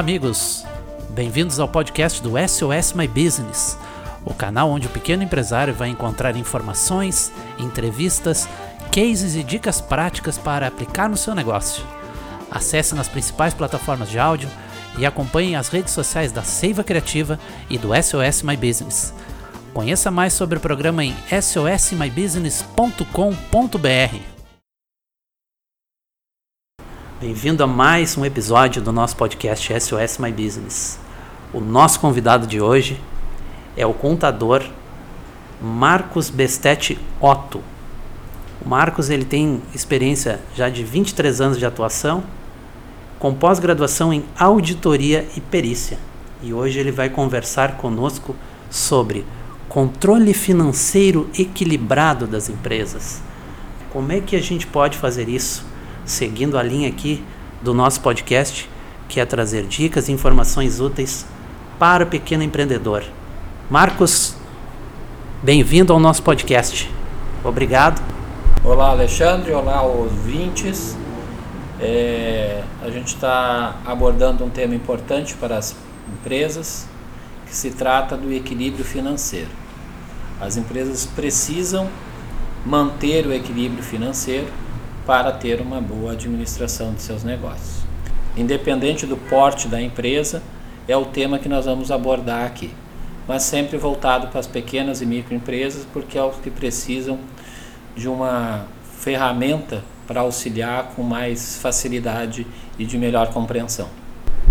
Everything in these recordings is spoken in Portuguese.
Olá, amigos! Bem-vindos ao podcast do SOS My Business, o canal onde o pequeno empresário vai encontrar informações, entrevistas, cases e dicas práticas para aplicar no seu negócio. Acesse nas principais plataformas de áudio e acompanhe as redes sociais da Seiva Criativa e do SOS My Business. Conheça mais sobre o programa em sosmybusiness.com.br. Bem-vindo a mais um episódio do nosso podcast SOS My Business. O nosso convidado de hoje é o contador Marcos Bestetti Otto. O Marcos ele tem experiência já de 23 anos de atuação, com pós-graduação em auditoria e perícia. E hoje ele vai conversar conosco sobre controle financeiro equilibrado das empresas. Como é que a gente pode fazer isso? Seguindo a linha aqui do nosso podcast, que é trazer dicas e informações úteis para o pequeno empreendedor. Marcos, bem-vindo ao nosso podcast. Obrigado. Olá, Alexandre. Olá, ouvintes. É, a gente está abordando um tema importante para as empresas, que se trata do equilíbrio financeiro. As empresas precisam manter o equilíbrio financeiro para ter uma boa administração de seus negócios. Independente do porte da empresa, é o tema que nós vamos abordar aqui, mas sempre voltado para as pequenas e microempresas, porque é os que precisam de uma ferramenta para auxiliar com mais facilidade e de melhor compreensão.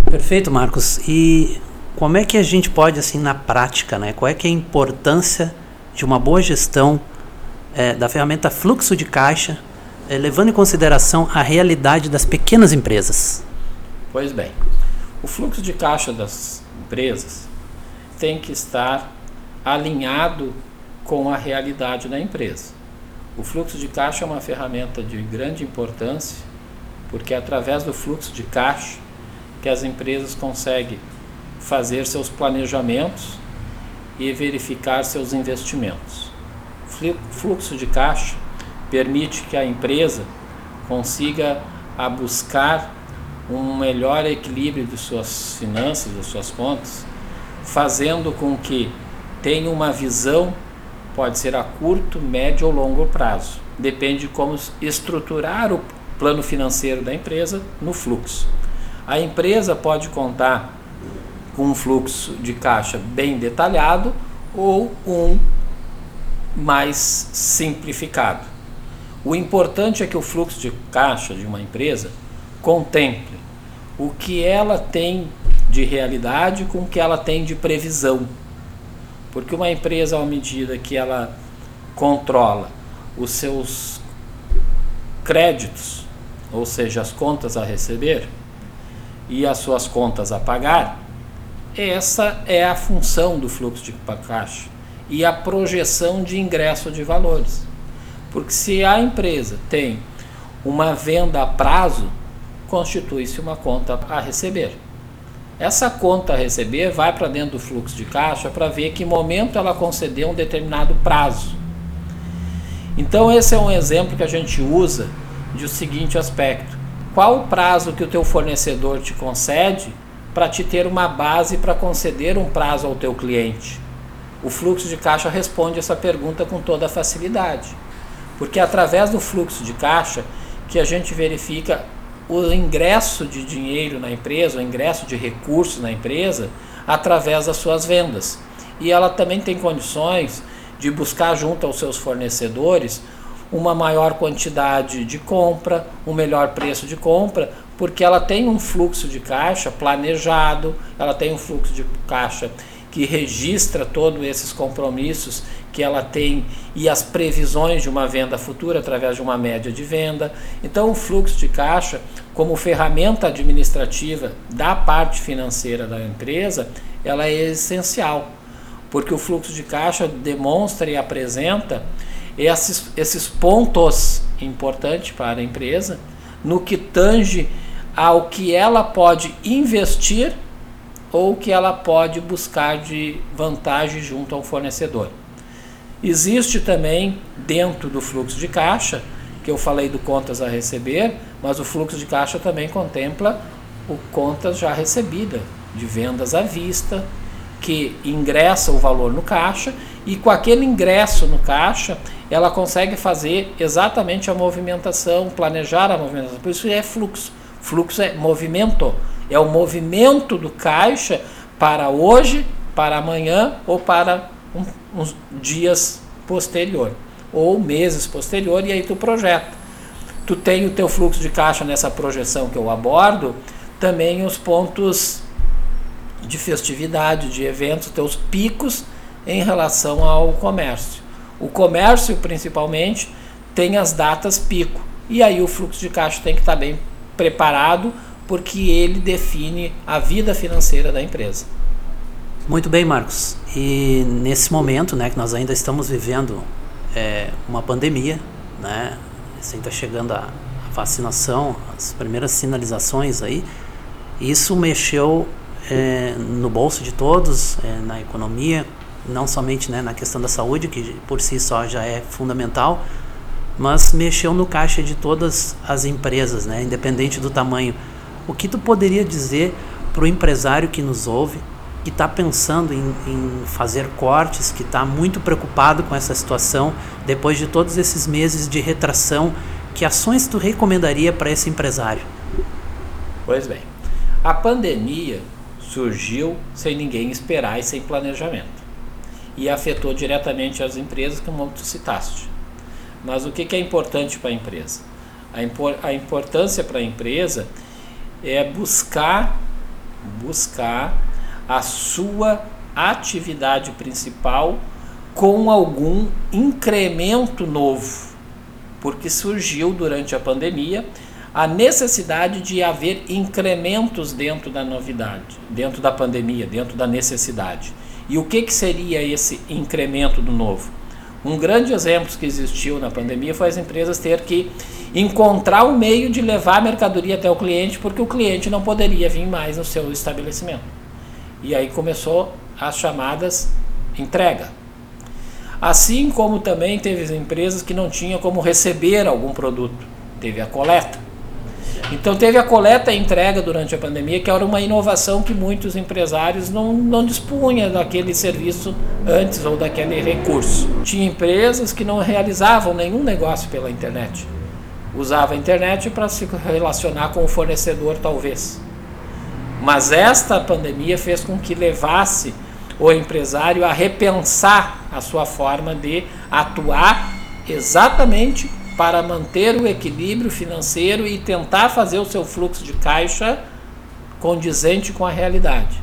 Perfeito, Marcos. E como é que a gente pode, assim, na prática, né? Qual é que é a importância de uma boa gestão é, da ferramenta fluxo de caixa, é, levando em consideração a realidade das pequenas empresas? Pois bem, o fluxo de caixa das empresas tem que estar alinhado com a realidade da empresa. O fluxo de caixa é uma ferramenta de grande importância, porque é através do fluxo de caixa que as empresas conseguem fazer seus planejamentos e verificar seus investimentos. Fluxo de caixa permite que a empresa consiga a buscar um melhor equilíbrio de suas finanças, das suas contas, fazendo com que tenha uma visão, pode ser a curto, médio ou longo prazo. Depende de como estruturar o plano financeiro da empresa no fluxo. A empresa pode contar com um fluxo de caixa bem detalhado ou um mais simplificado. O importante é que o fluxo de caixa de uma empresa contemple o que ela tem de realidade com o que ela tem de previsão. Porque uma empresa, à medida que ela controla os seus créditos, ou seja, as contas a receber e as suas contas a pagar, essa é a função do fluxo de caixa e a projeção de ingresso de valores. Porque se a empresa tem uma venda a prazo, constitui-se uma conta a receber. Essa conta a receber vai para dentro do fluxo de caixa para ver que momento ela concedeu um determinado prazo. Então esse é um exemplo que a gente usa de o seguinte aspecto: qual o prazo que o teu fornecedor te concede para te ter uma base para conceder um prazo ao teu cliente? O fluxo de caixa responde essa pergunta com toda facilidade, porque é através do fluxo de caixa que a gente verifica o ingresso de dinheiro na empresa, o ingresso de recursos na empresa, através das suas vendas. E ela também tem condições de buscar junto aos seus fornecedores uma maior quantidade de compra, um melhor preço de compra, porque ela tem um fluxo de caixa planejado, ela tem um fluxo de caixa que registra todos esses compromissos que ela tem e as previsões de uma venda futura através de uma média de venda. Então, o fluxo de caixa, como ferramenta administrativa da parte financeira da empresa, ela é essencial, porque o fluxo de caixa demonstra e apresenta esses, esses pontos importantes para a empresa no que tange ao que ela pode investir ou que ela pode buscar de vantagem junto ao fornecedor. Existe também dentro do fluxo de caixa, que eu falei do contas a receber, mas o fluxo de caixa também contempla o contas já recebida de vendas à vista, que ingressa o valor no caixa e com aquele ingresso no caixa ela consegue fazer exatamente a movimentação, planejar a movimentação. Por isso é fluxo. Fluxo é movimento. É o movimento do caixa para hoje, para amanhã ou para um, uns dias posterior ou meses posterior e aí tu projeta. Tu tem o teu fluxo de caixa nessa projeção que eu abordo, também os pontos de festividade, de eventos, teus picos em relação ao comércio. O comércio, principalmente, tem as datas pico. E aí o fluxo de caixa tem que estar bem preparado, porque ele define a vida financeira da empresa. Muito bem, Marcos. E nesse momento, né, que nós ainda estamos vivendo é, uma pandemia, né, assim está chegando a, vacinação, as primeiras sinalizações aí, isso mexeu é, no bolso de todos, é, na economia, não somente né, na questão da saúde, que por si só já é fundamental, mas mexeu no caixa de todas as empresas, né, independente do tamanho. O que tu poderia dizer para o empresário que nos ouve, que está pensando em, em, fazer cortes, que está muito preocupado com essa situação, depois de todos esses meses de retração, que ações tu recomendaria para esse empresário? Pois bem, a pandemia surgiu sem ninguém esperar e sem planejamento. E afetou diretamente as empresas, como tu citaste. Mas o que, que é importante para a empresa? A, impor, a importância para a empresa é buscar, buscar a sua atividade principal com algum incremento novo, porque surgiu durante a pandemia a necessidade de haver incrementos dentro da novidade, dentro da pandemia, dentro da necessidade. E o que, que seria esse incremento do novo? Um grande exemplo que existiu na pandemia foi as empresas ter que encontrar um meio de levar a mercadoria até o cliente, porque o cliente não poderia vir mais no seu estabelecimento. E aí começou as chamadas entrega. Assim como também teve empresas que não tinham como receber algum produto, teve a coleta. Então teve a coleta e entrega durante a pandemia, que era uma inovação que muitos empresários não, não dispunham daquele serviço antes ou daquele recurso. Tinha empresas que não realizavam nenhum negócio pela internet. Usava a internet para se relacionar com o fornecedor, talvez. Mas esta pandemia fez com que levasse o empresário a repensar a sua forma de atuar exatamente para manter o equilíbrio financeiro e tentar fazer o seu fluxo de caixa condizente com a realidade.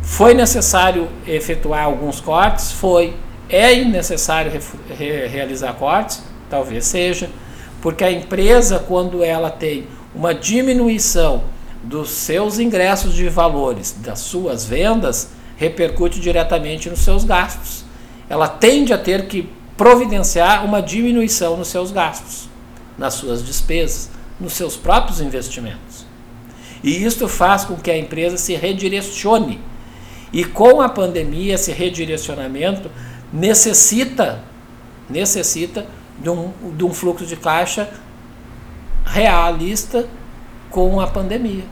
Foi necessário efetuar alguns cortes? Foi. É necessário re realizar cortes? Talvez seja, porque a empresa, quando ela tem uma diminuição dos seus ingressos de valores, das suas vendas, repercute diretamente nos seus gastos. Ela tende a ter que providenciar uma diminuição nos seus gastos, nas suas despesas, nos seus próprios investimentos. E isto faz com que a empresa se redirecione. E com a pandemia, esse redirecionamento necessita necessita de um, de um fluxo de caixa realista com a pandemia.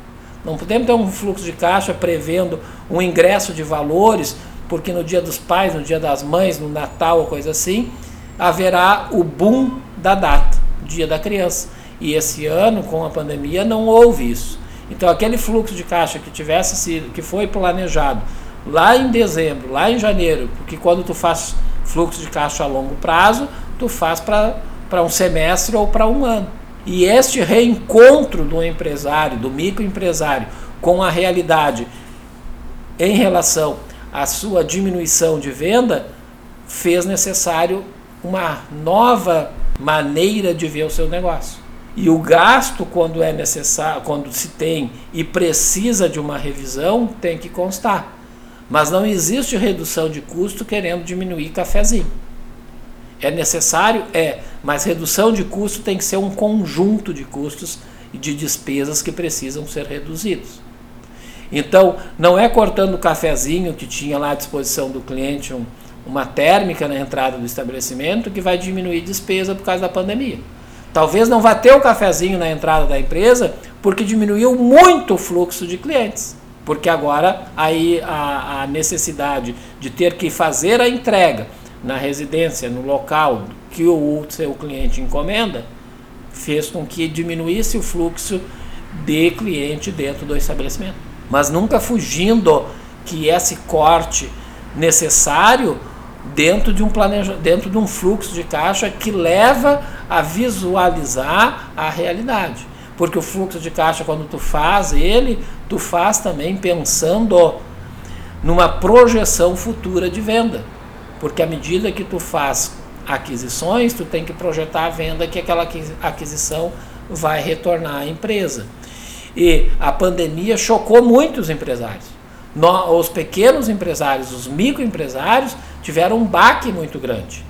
Não podemos ter um fluxo de caixa prevendo um ingresso de valores porque no dia dos pais, no dia das mães, no Natal ou coisa assim, haverá o boom da data, dia da criança. E esse ano, com a pandemia, não houve isso. Então aquele fluxo de caixa que tivesse sido, que foi planejado lá em dezembro, lá em janeiro, porque quando tu faz fluxo de caixa a longo prazo, tu faz para um semestre ou para um ano. E este reencontro do empresário, do microempresário, com a realidade em relação a sua diminuição de venda, fez necessário uma nova maneira de ver o seu negócio. E o gasto, quando é necessário, quando se tem e precisa de uma revisão, tem que constar. Mas não existe redução de custo querendo diminuir cafezinho. É necessário? É, mas redução de custo tem que ser um conjunto de custos e de despesas que precisam ser reduzidos. Então, não é cortando o cafezinho que tinha lá à disposição do cliente um, uma térmica na entrada do estabelecimento que vai diminuir despesa por causa da pandemia. Talvez não vá ter o cafezinho na entrada da empresa porque diminuiu muito o fluxo de clientes. Porque agora aí a, a necessidade de ter que fazer a entrega na residência, no local que o seu cliente encomenda, fez com que diminuísse o fluxo de cliente dentro do estabelecimento. Mas nunca fugindo que esse corte necessário dentro de um planeja, dentro de um fluxo de caixa que leva a visualizar a realidade. Porque o fluxo de caixa quando tu faz ele, tu faz também pensando numa projeção futura de venda. Porque à medida que tu faz aquisições, tu tem que projetar a venda que aquela aquisição vai retornar à empresa. E a pandemia chocou muitos empresários. Os pequenos empresários, os microempresários, tiveram um baque muito grande.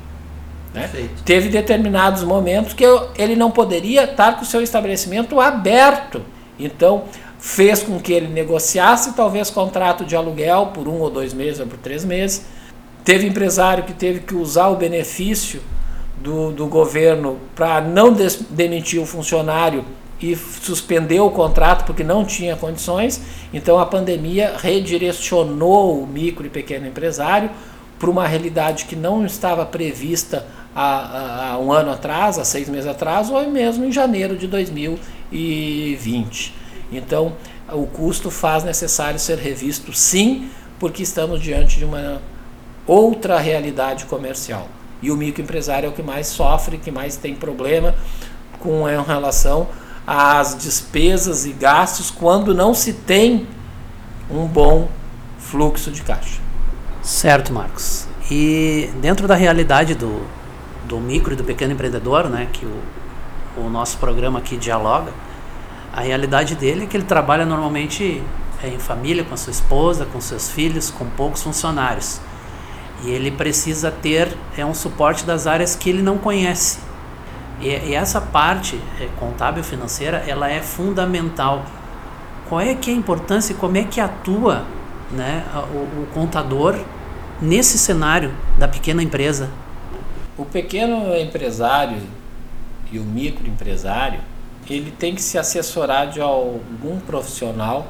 Né? Teve determinados momentos que ele não poderia estar com o seu estabelecimento aberto. Então, fez com que ele negociasse talvez contrato de aluguel por um ou dois meses ou por três meses. Teve empresário que teve que usar o benefício do, do governo para não des, demitir o funcionário e suspendeu o contrato porque não tinha condições. Então a pandemia redirecionou o micro e pequeno empresário para uma realidade que não estava prevista há, há, um ano atrás, há seis meses atrás, ou mesmo em janeiro de 2020. Então o custo faz necessário ser revisto sim, porque estamos diante de uma outra realidade comercial. E o microempresário é o que mais sofre, que mais tem problema com em relação as despesas e gastos quando não se tem um bom fluxo de caixa. Certo, Marcos. E dentro da realidade do, do micro e do pequeno empreendedor, né, que o, o nosso programa aqui dialoga, a realidade dele é que ele trabalha normalmente em família, com a sua esposa, com seus filhos, com poucos funcionários. E ele precisa ter é um suporte das áreas que ele não conhece. E, e essa parte é, contábil financeira, ela é fundamental. Qual é que é a importância e como é que atua né, o, o contador nesse cenário da pequena empresa? O pequeno empresário e o microempresário, ele tem que se assessorar de algum profissional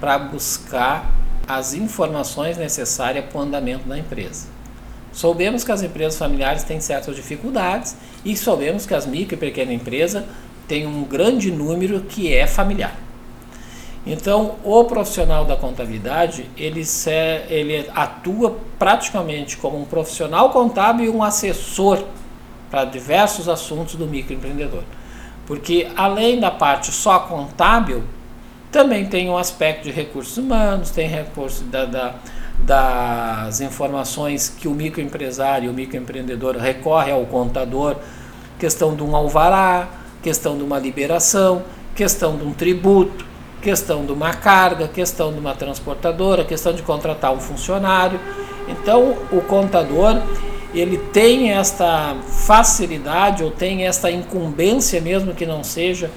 para buscar as informações necessárias para o andamento da empresa. Soubemos que as empresas familiares têm certas dificuldades e soubemos que as micro e pequena empresa têm um grande número que é familiar. Então, o profissional da contabilidade, ele, se, ele atua praticamente como um profissional contábil e um assessor para diversos assuntos do microempreendedor. Porque além da parte só contábil, também tem um aspecto de recursos humanos, tem recurso da, da das informações que o microempresário, o microempreendedor recorre ao contador, questão de um alvará, questão de uma liberação, questão de um tributo, questão de uma carga, questão de uma transportadora, questão de contratar um funcionário. Então, o contador, ele tem esta facilidade ou tem esta incumbência mesmo que não seja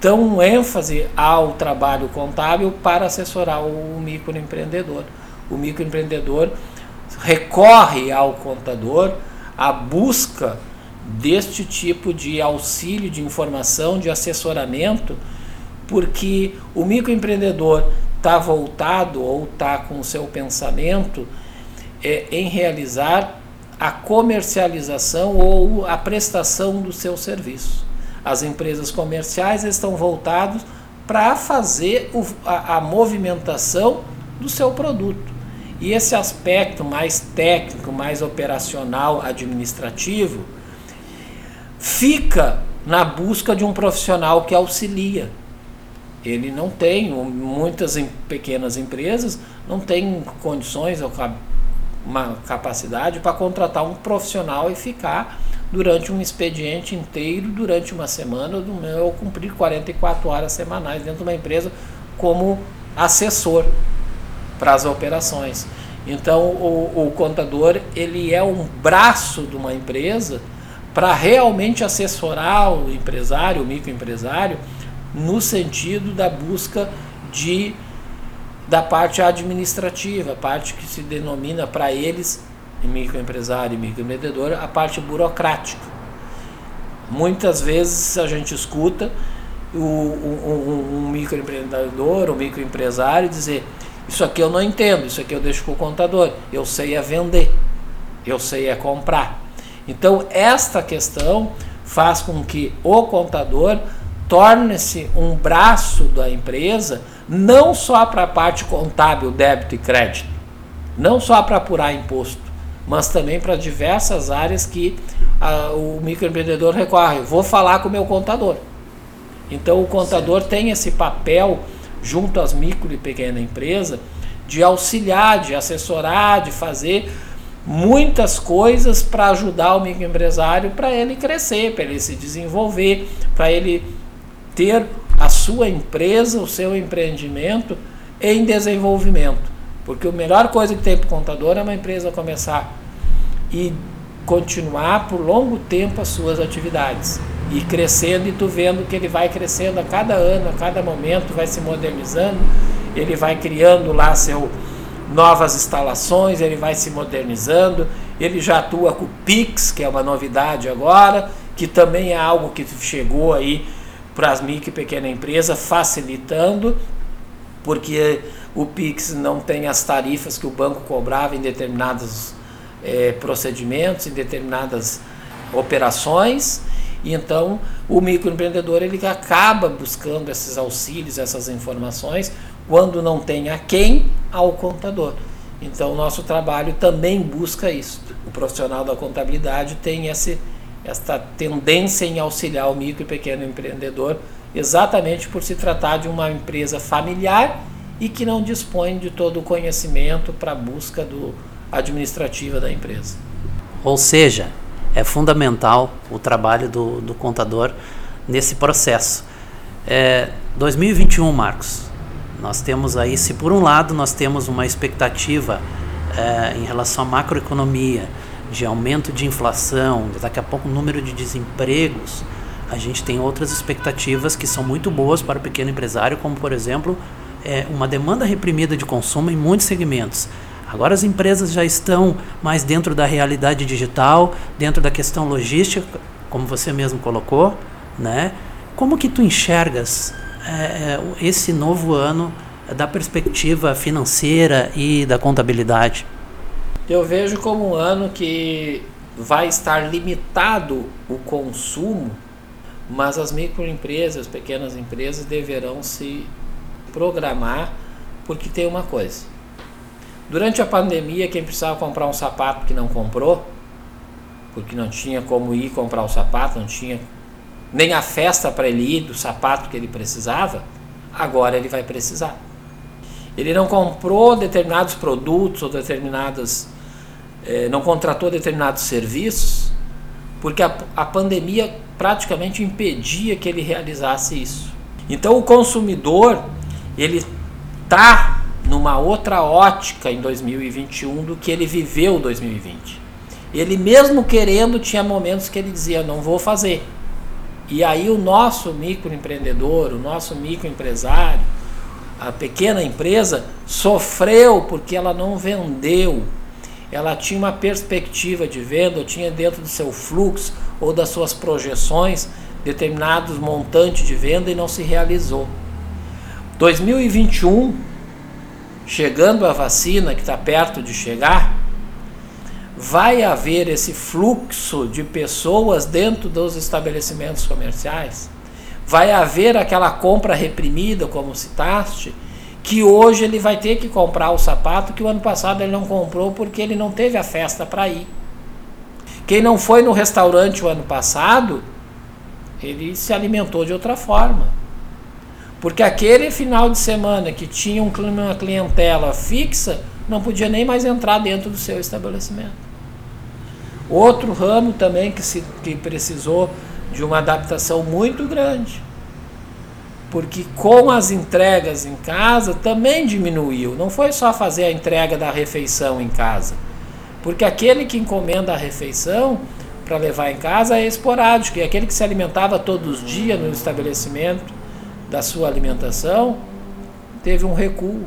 tão ênfase ao trabalho contábil para assessorar o microempreendedor o microempreendedor recorre ao contador à busca deste tipo de auxílio, de informação, de assessoramento, porque o microempreendedor está voltado ou está com o seu pensamento é, em realizar a comercialização ou a prestação do seu serviço. As empresas comerciais estão voltadas para fazer o, a, a movimentação do seu produto. E esse aspecto mais técnico, mais operacional, administrativo, fica na busca de um profissional que auxilia. Ele não tem, muitas pequenas empresas não têm condições ou uma capacidade para contratar um profissional e ficar durante um expediente inteiro, durante uma semana, ou cumprir 44 horas semanais dentro de uma empresa como assessor para as operações. Então o, o, contador ele é um braço de uma empresa para realmente assessorar o empresário, o microempresário, no sentido da busca de da parte administrativa, a parte que se denomina para eles, microempresário e microempreendedor, a parte burocrática. Muitas vezes a gente escuta o, um, um microempreendedor, um microempresário dizer isso aqui eu não entendo, isso aqui eu deixo com o contador. Eu sei é vender, eu sei é comprar. Então, esta questão faz com que o contador torne-se um braço da empresa, não só para a parte contábil, débito e crédito, não só para apurar imposto, mas também para diversas áreas que a, o microempreendedor recorre. Vou falar com o meu contador. Então, o contador Sim. tem esse papel junto às micro e pequena empresa de auxiliar, de assessorar, de fazer muitas coisas para ajudar o microempresário para ele crescer, para ele se desenvolver, para ele ter a sua empresa, o seu empreendimento em desenvolvimento. Porque a melhor coisa que tem para o contador é uma empresa começar e continuar por longo tempo as suas atividades. E crescendo, e tu vendo que ele vai crescendo a cada ano, a cada momento, vai se modernizando, ele vai criando lá seu novas instalações, ele vai se modernizando, ele já atua com o Pix, que é uma novidade agora, que também é algo que chegou aí para as micro e pequena empresa, facilitando, porque o Pix não tem as tarifas que o banco cobrava em determinados é, procedimentos, em determinadas operações. E então o microempreendedor ele acaba buscando esses auxílios, essas informações, quando não tem a quem, ao contador. Então o nosso trabalho também busca isso. O profissional da contabilidade tem esse, esta tendência em auxiliar o micro e pequeno empreendedor, exatamente por se tratar de uma empresa familiar e que não dispõe de todo o conhecimento para a busca do, administrativa da empresa. Ou seja, é fundamental o trabalho do, do contador nesse processo. É, 2021, Marcos, nós temos aí, se por um lado nós temos uma expectativa é, em relação à macroeconomia, de aumento de inflação, daqui a pouco o número de desempregos, a gente tem outras expectativas que são muito boas para o pequeno empresário, como por exemplo, é, uma demanda reprimida de consumo em muitos segmentos. Agora as empresas já estão mais dentro da realidade digital, dentro da questão logística, como você mesmo colocou, né? Como que tu enxergas é, esse novo ano da perspectiva financeira e da contabilidade? Eu vejo como um ano que vai estar limitado o consumo, mas as microempresas, pequenas empresas deverão se programar, porque tem uma coisa Durante a pandemia, quem precisava comprar um sapato que não comprou, porque não tinha como ir comprar o sapato, não tinha nem a festa para ele ir do sapato que ele precisava, agora ele vai precisar. Ele não comprou determinados produtos ou determinadas. Eh, não contratou determinados serviços, porque a, a pandemia praticamente impedia que ele realizasse isso. Então o consumidor, ele está numa outra ótica em 2021 do que ele viveu 2020. Ele mesmo querendo tinha momentos que ele dizia não vou fazer. E aí o nosso microempreendedor, o nosso microempresário, a pequena empresa sofreu porque ela não vendeu. Ela tinha uma perspectiva de venda, tinha dentro do seu fluxo ou das suas projeções determinados montantes de venda e não se realizou. 2021 chegando a vacina, que está perto de chegar, vai haver esse fluxo de pessoas dentro dos estabelecimentos comerciais? Vai haver aquela compra reprimida, como citaste, que hoje ele vai ter que comprar o sapato que o ano passado ele não comprou porque ele não teve a festa para ir. Quem não foi no restaurante o ano passado, ele se alimentou de outra forma. Porque aquele final de semana que tinha um, uma clientela fixa, não podia nem mais entrar dentro do seu estabelecimento. Outro ramo também que, se, que precisou de uma adaptação muito grande. Porque com as entregas em casa também diminuiu. Não foi só fazer a entrega da refeição em casa. Porque aquele que encomenda a refeição para levar em casa é esporádico. E aquele que se alimentava todos os dias no estabelecimento da sua alimentação, teve um recuo.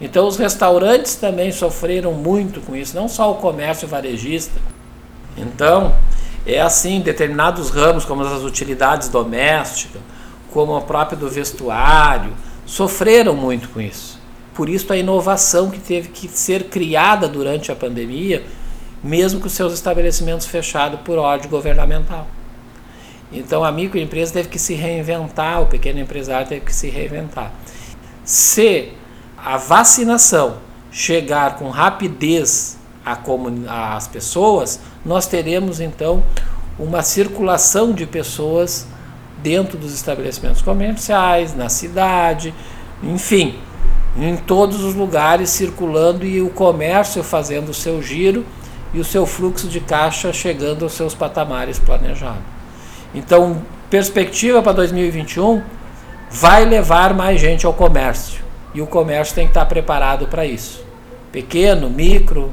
Então os restaurantes também sofreram muito com isso, não só o comércio varejista. Então, é assim, determinados ramos como as utilidades domésticas, como a própria do vestuário, sofreram muito com isso. Por isso a inovação que teve que ser criada durante a pandemia, mesmo com seus estabelecimentos fechados por ordem governamental. Então a microempresa teve que se reinventar, o pequeno empresário teve que se reinventar. Se a vacinação chegar com rapidez às pessoas, nós teremos então uma circulação de pessoas dentro dos estabelecimentos comerciais, na cidade, enfim, em todos os lugares circulando e o comércio fazendo o seu giro e o seu fluxo de caixa chegando aos seus patamares planejados. Então, perspectiva para 2021 vai levar mais gente ao comércio e o comércio tem que estar preparado para isso. Pequeno, micro,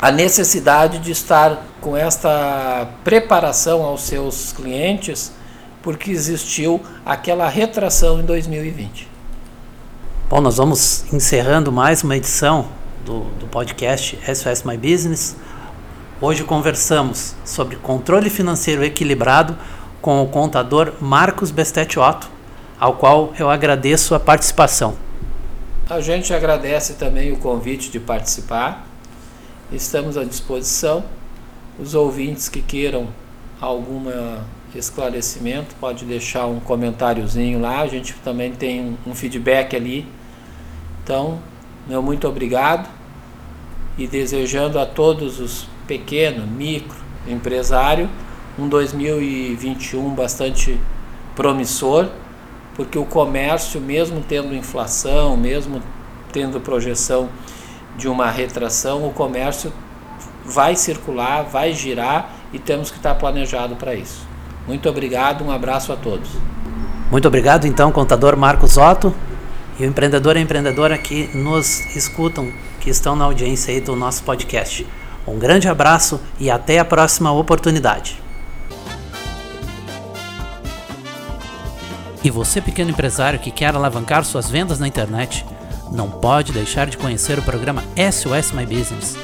a necessidade de estar com esta preparação aos seus clientes, porque existiu aquela retração em 2020. Bom, nós vamos encerrando mais uma edição do, do podcast SOS My Business. Hoje conversamos sobre controle financeiro equilibrado com o contador Marcos Bestetti Otto, ao qual eu agradeço a participação. A gente agradece também o convite de participar estamos à disposição. Os ouvintes que queiram algum esclarecimento, pode deixar um comentáriozinho lá, a gente também tem um feedback ali. Então, meu muito obrigado e desejando a todos os pequenos, micro, empresário um 2021 bastante promissor, porque o comércio, mesmo tendo inflação, mesmo tendo projeção de uma retração, o comércio vai circular, vai girar e temos que estar planejado para isso. Muito obrigado, um abraço a todos. Muito obrigado, então, contador Marcos Otto e o empreendedor e empreendedora que nos escutam, que estão na audiência aí do nosso podcast. Um grande abraço e até a próxima oportunidade. E você, pequeno empresário que quer alavancar suas vendas na internet, não pode deixar de conhecer o programa SOS My Business.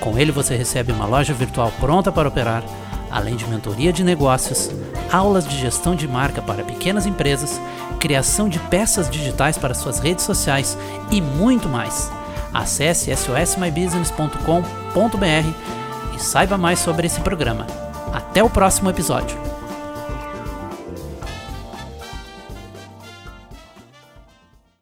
Com ele você recebe uma loja virtual pronta para operar, além de mentoria de negócios, aulas de gestão de marca para pequenas empresas, criação de peças digitais para suas redes sociais e muito mais. Acesse sosmybusiness.com.br e saiba mais sobre esse programa. Até o próximo episódio.